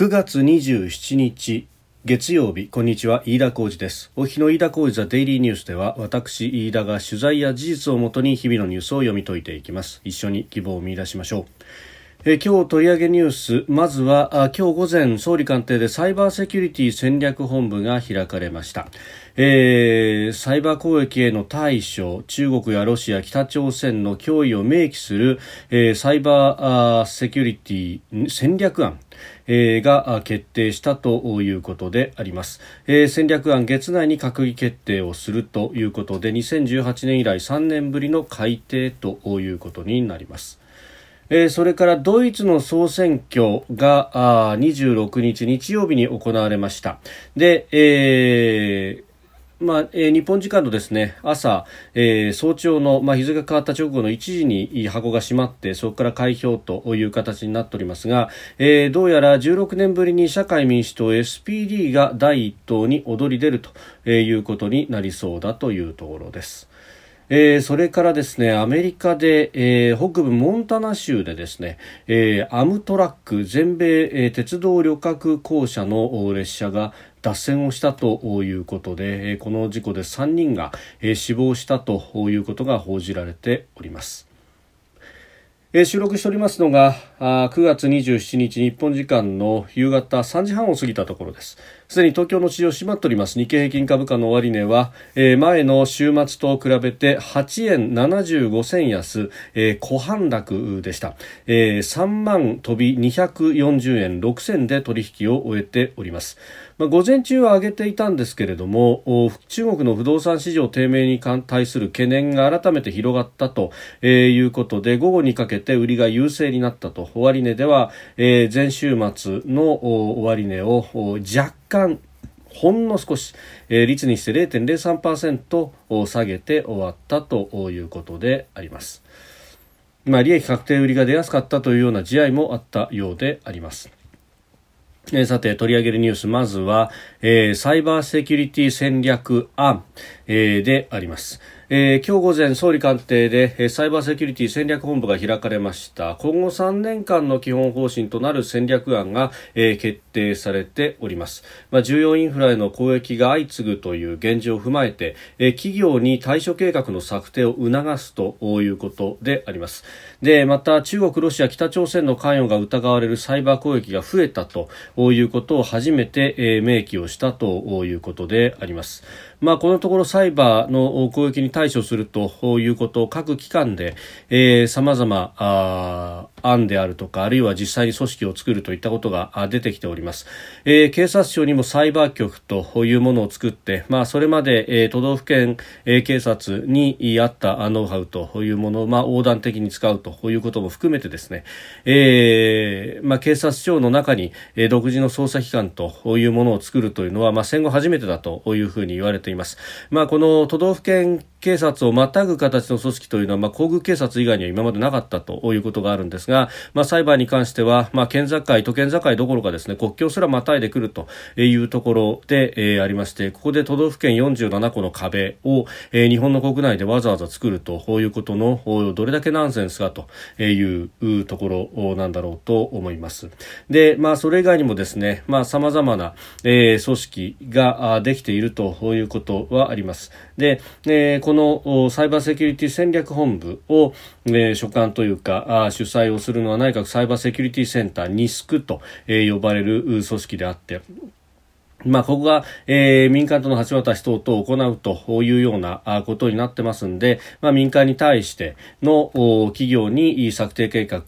9月27日月曜日。こんにちは。飯田浩二です。お日の飯田浩二ザデイリーニュースでは私飯田が取材や事実をもとに日々のニュースを読み解いていきます。一緒に希望を見出しましょう。え今日取り上げニュース。まずはあ今日午前総理官邸でサイバーセキュリティ戦略本部が開かれました。えー、サイバー攻撃への対処中国やロシア北朝鮮の脅威を明記する、えー、サイバーセキュリティ戦略案。えー、が決定したということであります、えー、戦略案月内に閣議決定をするということで2018年以来3年ぶりの改定ということになりますえー、それからドイツの総選挙があ26日日曜日に行われました。で、えーまあえー、日本時間のですね朝、えー、早朝の、まあ、日付が変わった直後の1時に箱が閉まってそこから開票という形になっておりますが、えー、どうやら16年ぶりに社会民主党 SPD が第一党に躍り出るということになりそうだというところです。えー、それからですね、アメリカで、えー、北部モンタナ州でですね、えー、アムトラック全米、え、鉄道旅客公社の列車が脱線をしたということで、この事故で3人が、死亡したということが報じられております。収録しておりますのがあ9月27日日本時間の夕方3時半を過ぎたところです。すでに東京の市場閉まっております日経平均株価の終値は、前の週末と比べて8円75銭安、小反落でした、えー、3万飛び240円6銭で取引を終えておりますまあ、午前中は上げていたんですけれども中国の不動産市場低迷に対する懸念が改めて広がったということで午後にかけて売りが優勢になったと終値では、えー、前週末の終値を若干ほんの少し、えー、率にして0.03%下げて終わったということであります。まあ、利益確定売りが出やすかったというような試合もあったようであります。えー、さて取り上げるニュースまずは、えー、サイバーセキュリティ戦略案、えー、であります。えー、今日午前総理官邸でえサイバーセキュリティ戦略本部が開かれました今後3年間の基本方針となる戦略案が、えー、決定されております、まあ、重要インフラへの攻撃が相次ぐという現状を踏まえて、え、企業に対処計画の策定を促すということであります。でまた中国、ロシア、北朝鮮の関与が疑われるサイバー攻撃が増えたということを初めて、えー、明記をしたということであります。まあ、このところサイバーの攻撃に対処するということを各機関で、えー、様々あ案であるとか、あるいは実際に組織を作るといったことが出てきております。えー、警察庁にもサイバー局というものを作って、まあ、それまで、えー、都道府県、えー、警察にあったノウハウというものを、まあ、横断的に使うということも含めてですね、えー、まあ、警察庁の中に、えー、独自の捜査機関というものを作るというのは、まあ、戦後初めてだというふうに言われています。まあ、この都道府県警察をまたぐ形の組織というのは、まあ、皇宮警察以外には今までなかったということがあるんですが、まあ、裁判に関しては、まあ、県境、都県境どころかですね、国境すらまたいでくるというところで、えー、ありまして、ここで都道府県47個の壁を、えー、日本の国内でわざわざ作るということの、どれだけナンセンスかというところなんだろうと思います。で、まあ、それ以外にもですね、まあ、様々な、えー、組織ができているということはあります。で、えーこのサイバーセキュリティ戦略本部を、えー、所管というか主催をするのは内閣サイバーセキュリティセンターニスクと、えー、呼ばれる組織であってまあ、ここが、えー、民間との橋渡し等々を行うというようなことになってますんで、まあ、民間に対しての企業に策定計画、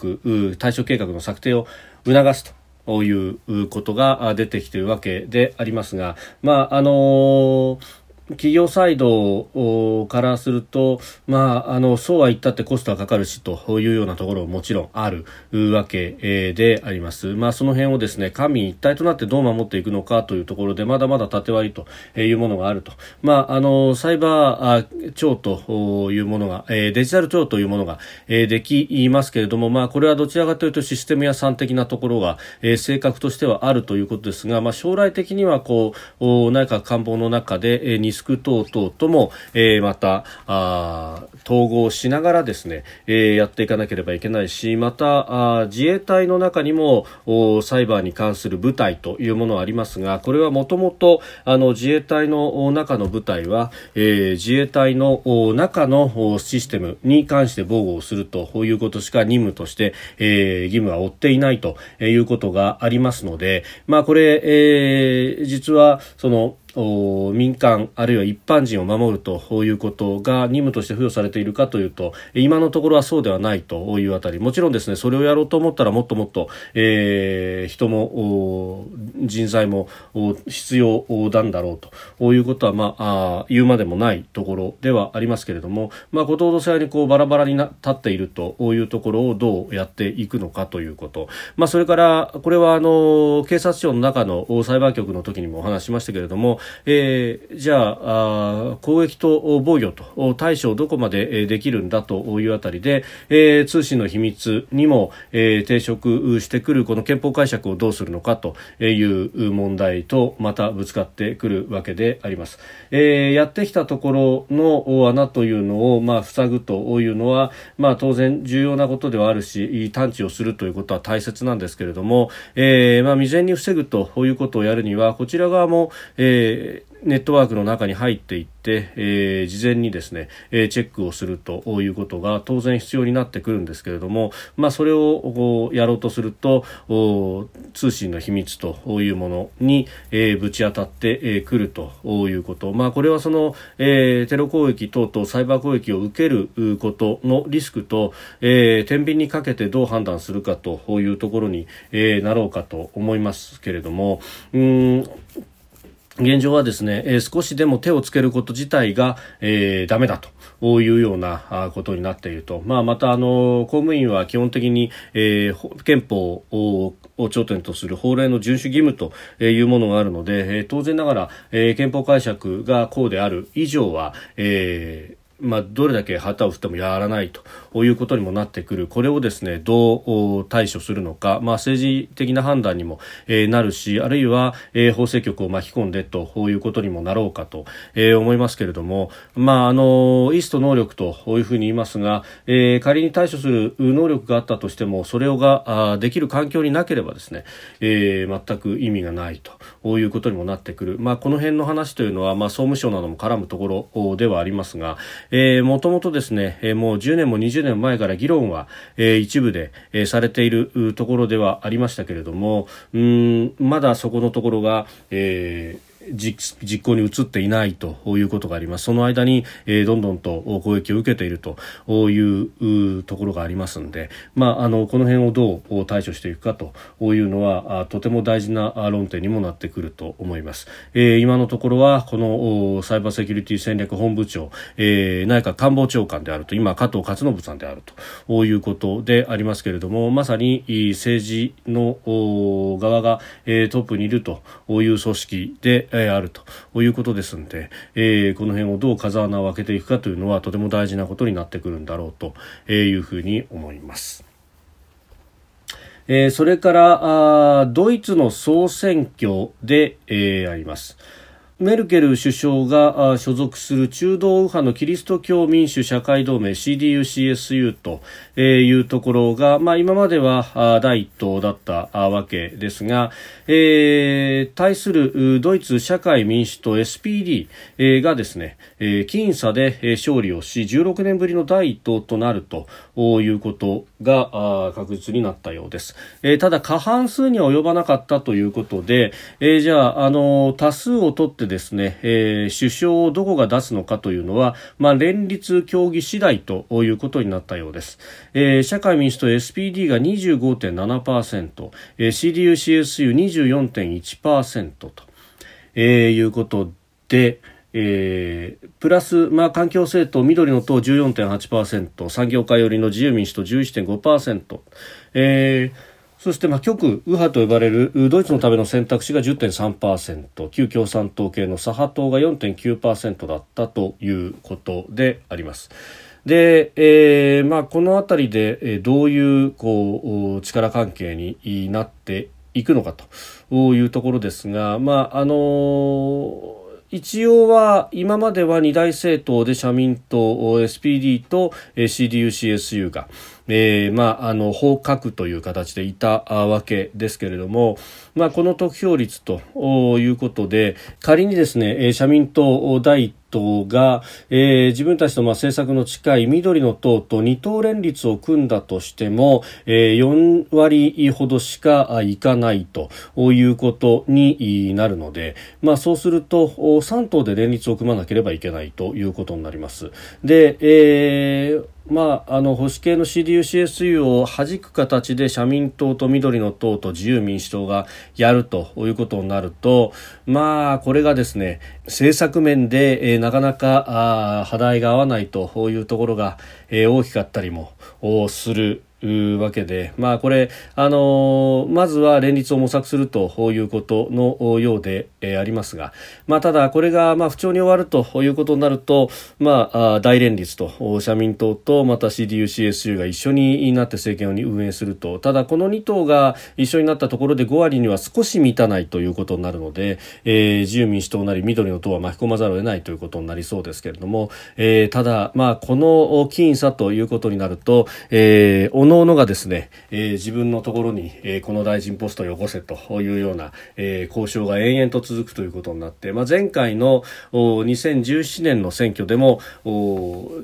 対処計画の策定を促すと。いうことが出てきているわけでありますが、まあ、あのー企業サイドからすると、まあ、あの、そうは言ったってコストはかかるしというようなところももちろんあるわけであります。まあ、その辺をですね、官民一体となってどう守っていくのかというところで、まだまだ縦割りというものがあると。まあ、あの、サイバー庁というものが、デジタル庁というものができますけれども、まあ、これはどちらかというとシステム屋さん的なところが、性格としてはあるということですが、まあ、将来的にはこう、内閣官房の中で、スク等々とも、えー、またあ統合しながらですね、えー、やっていかなければいけないしまたあ自衛隊の中にもサイバーに関する部隊というものはありますがこれはもともと自衛隊の中の部隊は、えー、自衛隊の中のシステムに関して防護をするということしか任務として、えー、義務は負っていないということがありますので、まあ、これ、えー、実はその民間あるいは一般人を守るということが任務として付与されているかというと今のところはそうではないというあたり。もちろんですねそれをやろうと思ったらもっともっと、えー、人も人材も必要なんだろうと。いうことは、まあ、あ言うまでもないところではありますけれども、まあ、ことほどさにこうバラバラにな立っているというところをどうやっていくのかということ、まあ、それからこれはあの警察庁の中の裁判局の時にもお話しましたけれどもえー、じゃあ攻撃と防御と対処をどこまでできるんだというあたりで、えー、通信の秘密にも、えー、抵触してくるこの憲法解釈をどうするのかという問題とまたぶつかってくるわけであります。えー、やってきたところの穴というのを、まあ、塞ぐというのは、まあ、当然重要なことではあるし探知をするということは大切なんですけれども、えーまあ、未然に防ぐということをやるにはこちら側も、えーネットワークの中に入っていって、えー、事前にですね、えー、チェックをするということが当然必要になってくるんですけれども、まあ、それをやろうとすると通信の秘密というものに、えー、ぶち当たってくるということ、まあ、これはその、えー、テロ攻撃等々サイバー攻撃を受けることのリスクと、えー、天秤にかけてどう判断するかというところに、えー、なろうかと思いますけれどもうん現状はですね、えー、少しでも手をつけること自体が、えー、ダメだというようなことになっていると。まあ、また、あの、公務員は基本的に、えー、憲法を頂点とする法令の遵守義務というものがあるので、え、当然ながら、えー、憲法解釈がこうである以上は、えーまあ、どれだけ旗を振ってもやらないということにもなってくる。これをですねどう対処するのか、まあ、政治的な判断にも、えー、なるしあるいは、えー、法制局を巻き込んでということにもなろうかと、えー、思いますけれども、まあ、あの意思と能力というふうに言いますが、えー、仮に対処する能力があったとしてもそれをがあできる環境になければですね、えー、全く意味がないということにもなってくる、まあ、この辺の話というのは、まあ、総務省なども絡むところではありますが、えー、もともとですね、えー、もう10年も20年前から議論は、えー、一部で、えー、されているところではありましたけれども、うん、まだそこのところが、えー実行に移っていないということがあります。その間に、えー、どんどんと攻撃を受けているというところがありますので、まあ、あのこの辺をどう対処していくかというのはとても大事な論点にもなってくると思います。えー、今のところはこのサイバーセキュリティ戦略本部長、えー、内閣官房長官であると今加藤勝信さんであるということでありますけれどもまさに政治の側が、えー、トップにいるという組織でえ、あるということですので、えー、この辺をどう風穴を開けていくかというのはとても大事なことになってくるんだろうというふうに思います。え、それからあドイツの総選挙で、え、あります。メルケル首相が所属する中道右派のキリスト教民主社会同盟 CDU-CSU というところが、まあ、今までは第一党だったわけですが、えー、対するドイツ社会民主党 SPD がですね、僅差で勝利をし16年ぶりの第一党となるということが確実になったようです、ただ過半数には及ばなかったということで、じゃああの多数を取ってですね、えー、首相をどこが出すのかというのは、まあ、連立協議次第ということになったようです。えー、社会民主党 SPD が25.7%、えー、CDU-CSU24.1% と、えー、いうことで、えー、プラス、まあ、環境政党緑の党14.8%産業界寄りの自由民主党11.5%、えーそして、まあ、極右派と呼ばれるドイツのための選択肢が10.3%旧共産党系の左派党が4.9%だったということであります。で、えーまあ、この辺りで、どういうこう力関係になっていくのかというところですが、まああのー一応は今までは二大政党で社民党 SPD と CDU-CSU がえー、まあ、あの、法閣という形でいたわけですけれども、まあ、この得票率ということで、仮にですね、社民党第一党が、えー、自分たちとまあ政策の近い緑の党と二党連立を組んだとしても、えー、4割ほどしかいかないということになるので、まあ、そうすると3党で連立を組まなければいけないということになります。で、えーまあ、あの保守系の CDU-CSU を弾く形で社民党と緑の党と自由民主党がやるということになると、まあ、これがですね政策面で、えー、なかなかあ課題が合わないというところが、えー、大きかったりもする。わけで、まあこれ、あのー、まずは連立を模索するということのようで、えー、ありますが、まあただこれがまあ不調に終わるということになると、まあ大連立と社民党とまた CDU、CSU が一緒になって政権を運営すると、ただこの2党が一緒になったところで5割には少し満たないということになるので、えー、自由民主党なり緑の党は巻き込まざるを得ないということになりそうですけれども、えー、ただまあこの僅差ということになると、えー、の々がですね、えー、自分のところに、えー、この大臣ポストをよこせというような、えー、交渉が延々と続続くということになって、まあ、前回の2017年の選挙でも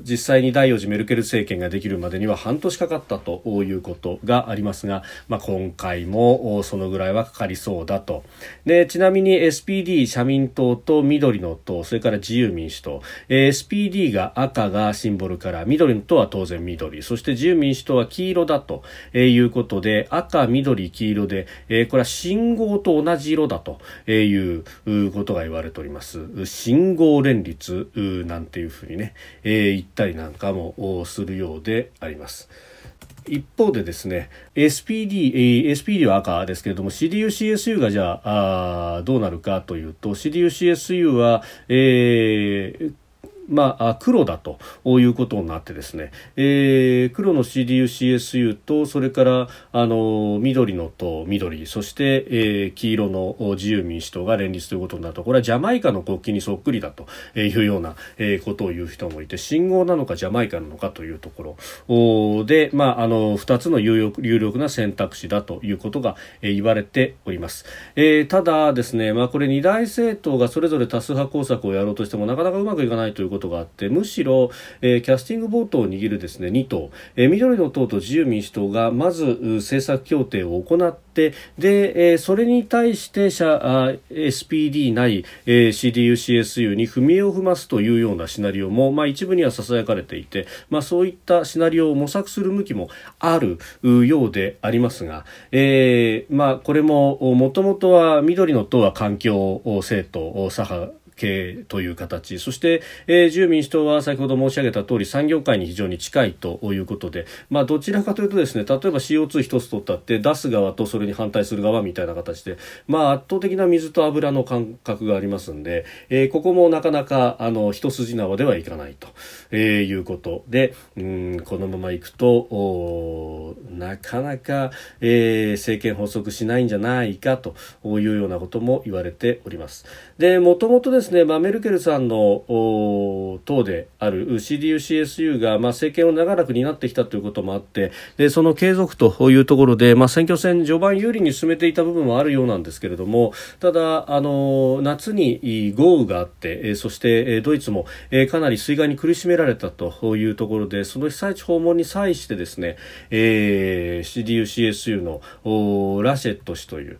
実際に第4次メルケル政権ができるまでには半年かかったということがありますが、まあ、今回もそのぐらいはかかりそうだと。でちなみに SPD 社民党と緑の党それから自由民主党、SPD が赤がシンボルから緑の党は当然緑。そして自由民主党は黄色だということで赤、緑、黄色で、これは信号と同じ色だということが言われております信号連立なんていうふうにね、え言ったりなんかもするようであります。一方でですね SPD、SPD は赤ですけれども CDU-CSU がじゃああどうなるかというと CDU-CSU は、えーまあ、黒だということになってですね、えー、黒の CDU-CSU とそれからあの緑の党緑そして、えー、黄色の自由民主党が連立ということになるとこれはジャマイカの国旗にそっくりだというような、えー、ことを言う人もいて信号なのかジャマイカなのかというところ。で、まあ、あの2つの有力有力な選択肢だということが、えー、言われております、えー、ただですね、まあ、これ二大政党がそれぞれ多数派工作をやろうとしてもなかなかうまくいかないということことがあってむしろ、えー、キャスティングボートを握るですね2党、えー、緑の党と自由民主党がまず政策協定を行ってで、えー、それに対して社 SPD ない、えー、CDU-CSU に踏み絵を踏ますというようなシナリオも、まあ、一部にはささやかれていて、まあ、そういったシナリオを模索する向きもあるようでありますが、えーまあ、これももともとは緑の党は環境政党左派系という形そして、えー、自由民主党は先ほど申し上げた通り産業界に非常に近いということで、まあ、どちらかというとですね例えば CO2 一つ取ったって出す側とそれに反対する側みたいな形で、まあ、圧倒的な水と油の感覚がありますんで、えー、ここもなかなかあの一筋縄ではいかないと、えー、いうことでうんこのままいくとなかなか、えー、政権発足しないんじゃないかというようなことも言われております。でもともとですですね、まあ、メルケルさんの党である CDU-CSU が、まあ、政権を長らく担ってきたということもあってでその継続というところで、まあ、選挙戦序盤有利に進めていた部分もあるようなんですけれどもただあの夏に豪雨があってそしてドイツもかなり水害に苦しめられたというところでその被災地訪問に際してですね、えー、CDU-CSU のラシェット氏という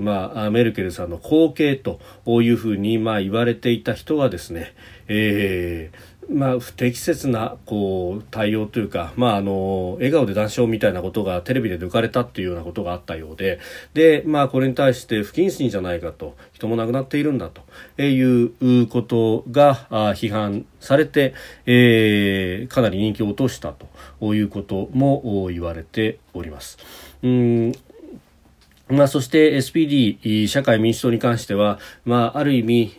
まあ、メルケルさんの後継というふうに、まあ、言われていた人がですね、えーまあ、不適切なこう対応というか、まあ、あの笑顔で談笑みたいなことがテレビで抜かれたっていうようなことがあったようでで、まあ、これに対して不謹慎じゃないかと人も亡くなっているんだということが批判されて、えー、かなり人気を落としたということも言われております。うんまあ、そして SPD 社会民主党に関しては、まあ、ある意味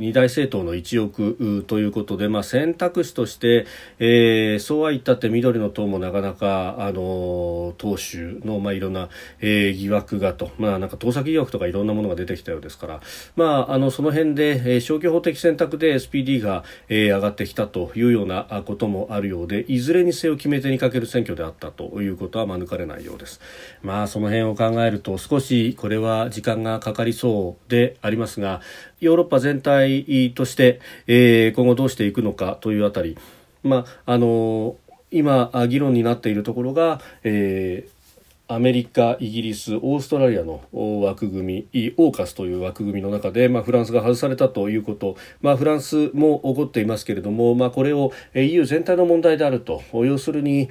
二大政党の一翼ということで、まあ、選択肢として、えー、そうは言ったって緑の党もなかなかあの党首の、まあ、いろんな、えー、疑惑がと、まあ、なんか盗作疑惑とかいろんなものが出てきたようですから、まあ、あのその辺で、えー、消去法的選択で SPD が、えー、上がってきたというようなこともあるようでいずれにせよ決め手にかける選挙であったということは免れないようです。まあその辺を考えると少しこれは時間がかかりそうでありますがヨーロッパ全体として、えー、今後どうしていくのかというあたり、まあ、あの今議論になっているところが、えーアメリカ、イギリス、オーストラリアの枠組み、オーカスという枠組みの中で、まあ、フランスが外されたということ、まあ、フランスも起こっていますけれども、まあ、これを EU 全体の問題であると、要するに、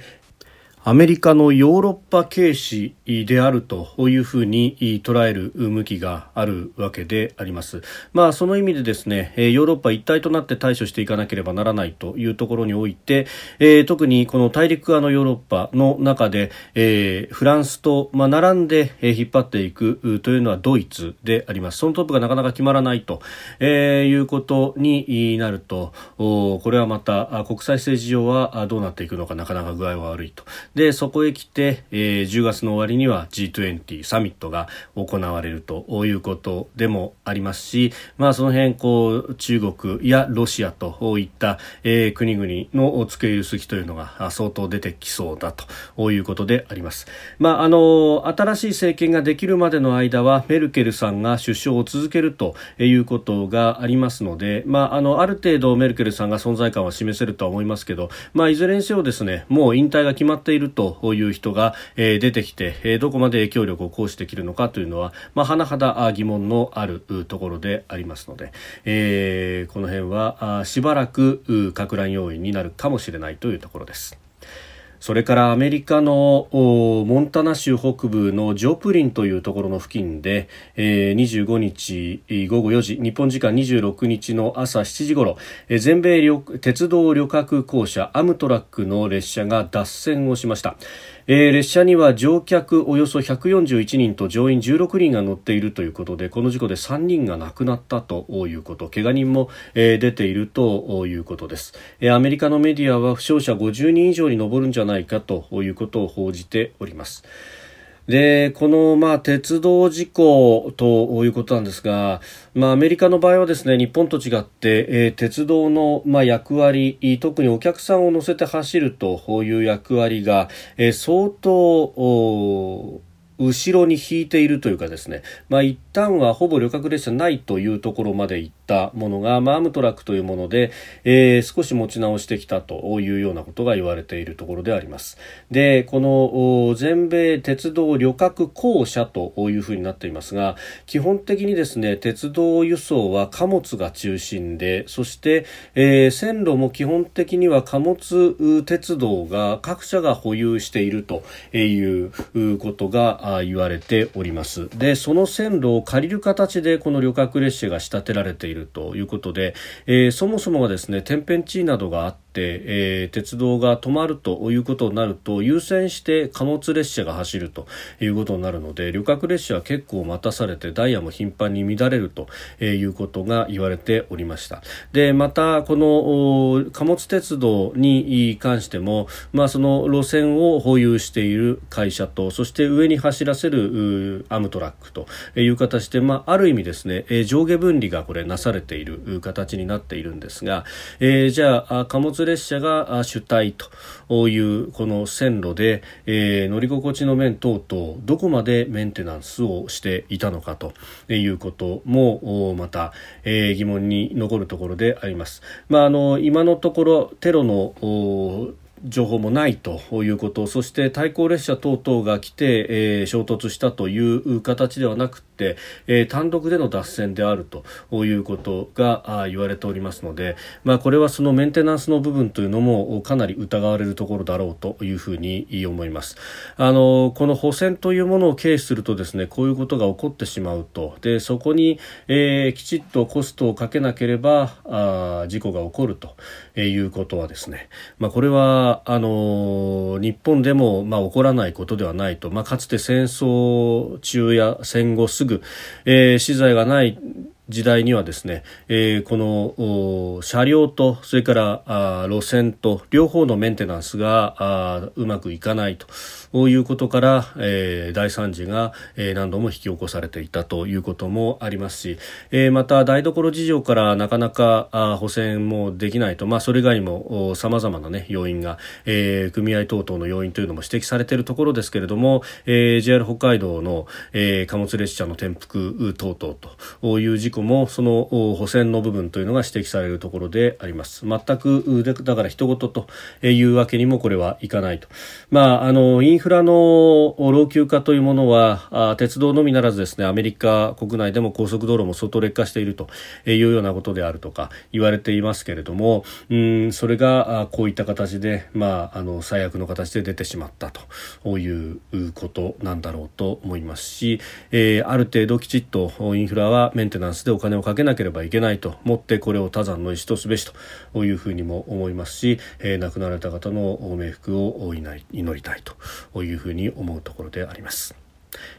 アメリカのヨーロッパ軽視であるというふうに捉える向きがあるわけであります。まあその意味でですね、ヨーロッパ一体となって対処していかなければならないというところにおいて、えー、特にこの大陸側のヨーロッパの中で、えー、フランスと、まあ、並んで引っ張っていくというのはドイツであります。そのトップがなかなか決まらないと、えー、いうことになると、これはまた国際政治上はどうなっていくのかなかなか具合が悪いと。で、そこへ来て、えー、10月の終わりには G20 サミットが行われるということでもありますし、まあその辺、こう、中国やロシアといった、えー、国々の付け入る隙というのが相当出てきそうだということであります。まああの、新しい政権ができるまでの間はメルケルさんが首相を続けるということがありますので、まああの、ある程度メルケルさんが存在感は示せるとは思いますけど、まあいずれにせよですね、もう引退が決まっているるという人が、えー、出てきて、えー、どこまで影響力を行使できるのかというのは、まあ、甚だ疑問のあるところでありますので、えー、この辺はしばらくか乱要因になるかもしれないというところです。それからアメリカのモンタナ州北部のジョプリンというところの付近で、えー、25日午後4時日本時間26日の朝7時頃、えー、全米鉄道旅客公社アムトラックの列車が脱線をしました。えー、列車には乗客およそ141人と乗員16人が乗っているということでこの事故で3人が亡くなったということ怪我人も、えー、出ているということです、えー、アメリカのメディアは負傷者50人以上に上るんじゃないかということを報じております。で、この、まあ、鉄道事故ということなんですが、まあ、アメリカの場合はですね、日本と違って、えー、鉄道の、まあ、役割、特にお客さんを乗せて走るという役割が、えー、相当、後ろに引いているというかですね、まあ、一旦はほぼ旅客列車ないというところまで行ってたものが、まあ、アムトラックというもので、えー、少し持ち直してきたというようなことが言われているところであります。で、この全米鉄道旅客公社というふうになっていますが、基本的にですね、鉄道輸送は貨物が中心で、そして、えー、線路も基本的には貨物鉄道が各社が保有しているということが言われておりますでその線路を借りる形でこの旅客列車が仕立てられているということで、えー、そもそもがですね天変地異などがあって、えー、鉄道が止まるということになると優先して貨物列車が走るということになるので旅客列車は結構待たされてダイヤも頻繁に乱れるということが言われておりました。でまたこの貨物鉄道に関しても、まあ、その路線を保有している会社とそして上に走らせるアムトラックという形で、まあ、ある意味ですね上下分離がこれなされている形になっているんですが、えー、じゃあ貨物列車が主体というこの線路で、えー、乗り心地の面等々どこまでメンテナンスをしていたのかということもまた、えー、疑問に残るところであります。まあ、あの今のところテロの情報もないということそして対向列車等々が来て、えー、衝突したという形ではなくて、えー、単独での脱線であるということが言われておりますので、まあ、これはそのメンテナンスの部分というのもかなり疑われるところだろうというふうに思います。あのこの補選というものを軽視するとですねこういうことが起こってしまうと。でそこに、えー、きちっとコストをかけなければあ事故が起こると。えいうことはですね、まあ、これはあの日本でも、まあ、起こらないことではないと、まあ、かつて戦争中や戦後すぐ、えー、資材がない時代にはですね、えー、この車両とそれから路線と両方のメンテナンスがうまくいかないということから、えー、大惨事が、えー、何度も引き起こされていたということもありますし、えー、また台所事情からなかなか補選もできないと、まあ、それ以外にもさまざまな、ね、要因が、えー、組合等々の要因というのも指摘されているところですけれども、えー、JR 北海道の、えー、貨物列車の転覆等々という事故もその補選の部分というのが指摘されるところであります。全くだから人事というわけにもこれはいかないと、まあ、あのインフラの老朽化というものは鉄道のみならずですねアメリカ国内でも高速道路も相当劣化しているというようなことであるとか言われていますけれどもうんそれがこういった形で、まあ、あの最悪の形で出てしまったということなんだろうと思いますし、えー、ある程度きちっとインフラはメンテナンススでお金をかけなければいけないと。思ってこれを他山の石とすべしというふうにも思いますし、えー、亡くなられた方の冥福を祈りたいというふうに思うところであります。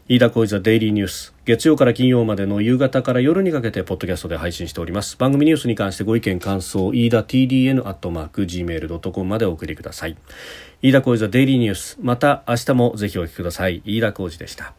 飯田浩司ザデイリーニュース月曜から金曜までの夕方から夜にかけてポッドキャストで配信しております。番組ニュースに関してご意見感想飯田 TDN アットマーク Gmail.com までお送りください。飯田浩司ザデイリーニュースまた明日もぜひお聞きください。飯田浩司でした。